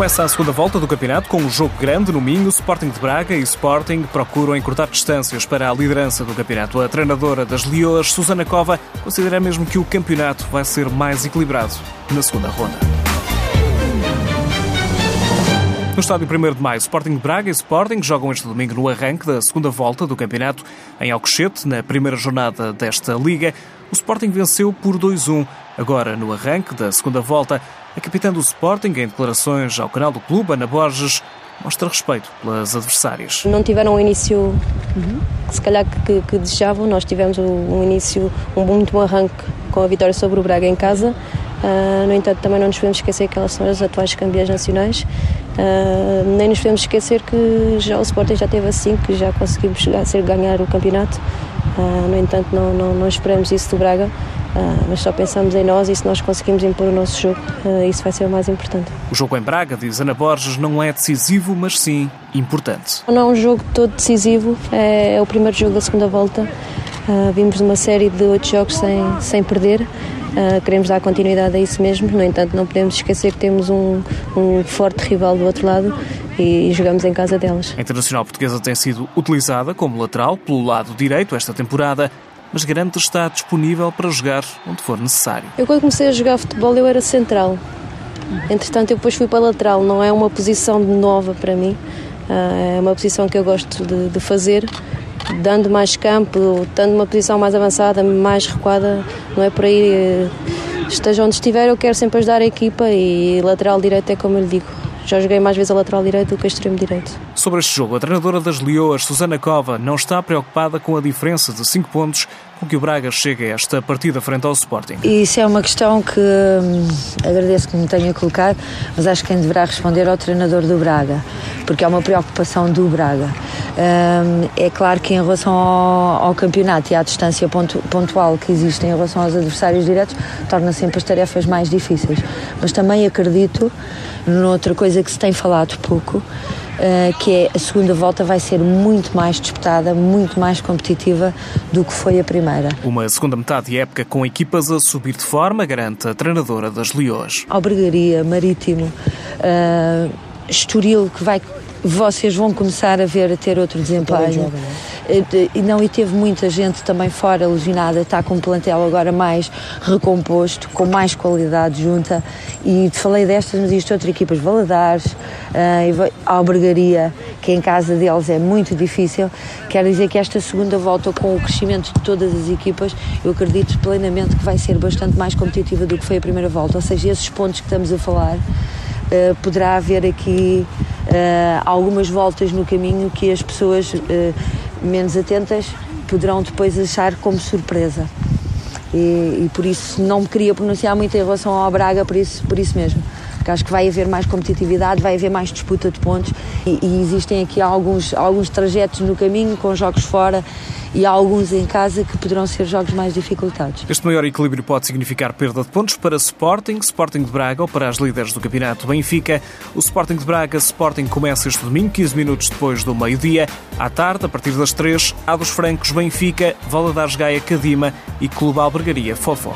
Começa a segunda volta do campeonato com um jogo grande no Minho. Sporting de Braga e Sporting procuram encurtar distâncias para a liderança do campeonato. A treinadora das Leoas, Susana Cova, considera mesmo que o campeonato vai ser mais equilibrado na segunda ronda. No estádio 1 de maio, Sporting de Braga e Sporting jogam este domingo no arranque da segunda volta do campeonato em Alcochete, na primeira jornada desta liga. O Sporting venceu por 2-1. Agora, no arranque da segunda volta, a capitã do Sporting, em declarações ao canal do clube, Ana Borges, mostra respeito pelas adversárias. Não tiveram um início que se calhar que, que, desejavam. Nós tivemos um início, um muito bom arranque com a vitória sobre o Braga em casa. Uh, no entanto, também não nos podemos esquecer que elas são as atuais campeãs nacionais. Uh, nem nos podemos esquecer que já o Sporting já teve assim, que já conseguimos chegar a ser ganhar o campeonato. Uh, no entanto, não, não, não esperamos isso do Braga. Uh, mas só pensamos em nós e se nós conseguimos impor o nosso jogo, isso vai ser o mais importante. O jogo em Braga, diz Ana Borges, não é decisivo, mas sim importante. Não é um jogo todo decisivo, é, é o primeiro jogo da segunda volta. Vimos de uma série de oito jogos sem, sem perder. Uh, queremos dar continuidade a isso mesmo, no entanto, não podemos esquecer que temos um, um forte rival do outro lado e, e jogamos em casa delas. A internacional portuguesa tem sido utilizada como lateral pelo lado direito esta temporada mas garante estar disponível para jogar onde for necessário. Eu quando comecei a jogar futebol eu era central. Entretanto eu depois fui para lateral, não é uma posição nova para mim, ah, é uma posição que eu gosto de, de fazer dando mais campo, dando uma posição mais avançada, mais recuada, não é por aí. Eh, esteja onde estiver, eu quero sempre ajudar a equipa e lateral direito é como eu lhe digo. Já joguei mais vezes a lateral direito do que a extremo direito. Sobre este jogo, a treinadora das Leoas, Susana Cova, não está preocupada com a diferença de 5 pontos com que o Braga chega a esta partida frente ao Sporting. Isso é uma questão que hum, agradeço que me tenha colocado, mas acho que quem deverá responder é o treinador do Braga, porque é uma preocupação do Braga. É claro que em relação ao, ao campeonato e à distância pontu, pontual que existe em relação aos adversários diretos, torna sempre as tarefas mais difíceis. Mas também acredito noutra coisa que se tem falado pouco, Uh, que é a segunda volta vai ser muito mais disputada, muito mais competitiva do que foi a primeira. Uma segunda metade de época com equipas a subir de forma, garante a treinadora das Leões. Albergaria, Marítimo, uh, Estoril, que vai vocês vão começar a ver a ter outro desempenho. Eh, e não, e teve muita gente também fora lesionada, está com um plantel agora mais recomposto, com mais qualidade junta. E te falei destas, mas isto outra equipas, Valadares, uh, Albergaria, que em casa deles é muito difícil. Quero dizer que esta segunda volta, com o crescimento de todas as equipas, eu acredito plenamente que vai ser bastante mais competitiva do que foi a primeira volta. Ou seja, esses pontos que estamos a falar uh, poderá haver aqui algumas voltas no caminho que as pessoas uh, menos atentas poderão depois achar como surpresa. E, e, por isso não me queria pronunciar muito em relação ao Braga, por isso, por isso mesmo. Porque acho que vai haver mais competitividade, vai haver mais disputa de pontos e, e existem aqui alguns, alguns trajetos no caminho com jogos fora e há alguns em casa que poderão ser jogos mais dificultados. Este maior equilíbrio pode significar perda de pontos para Sporting, Sporting de Braga ou para as líderes do campeonato Benfica. O Sporting de Braga Sporting começa este domingo, 15 minutos depois do meio-dia. À tarde, a partir das 3, há dos Francos Benfica, Valadares Gaia Cadima e Clube Albergaria Fofó.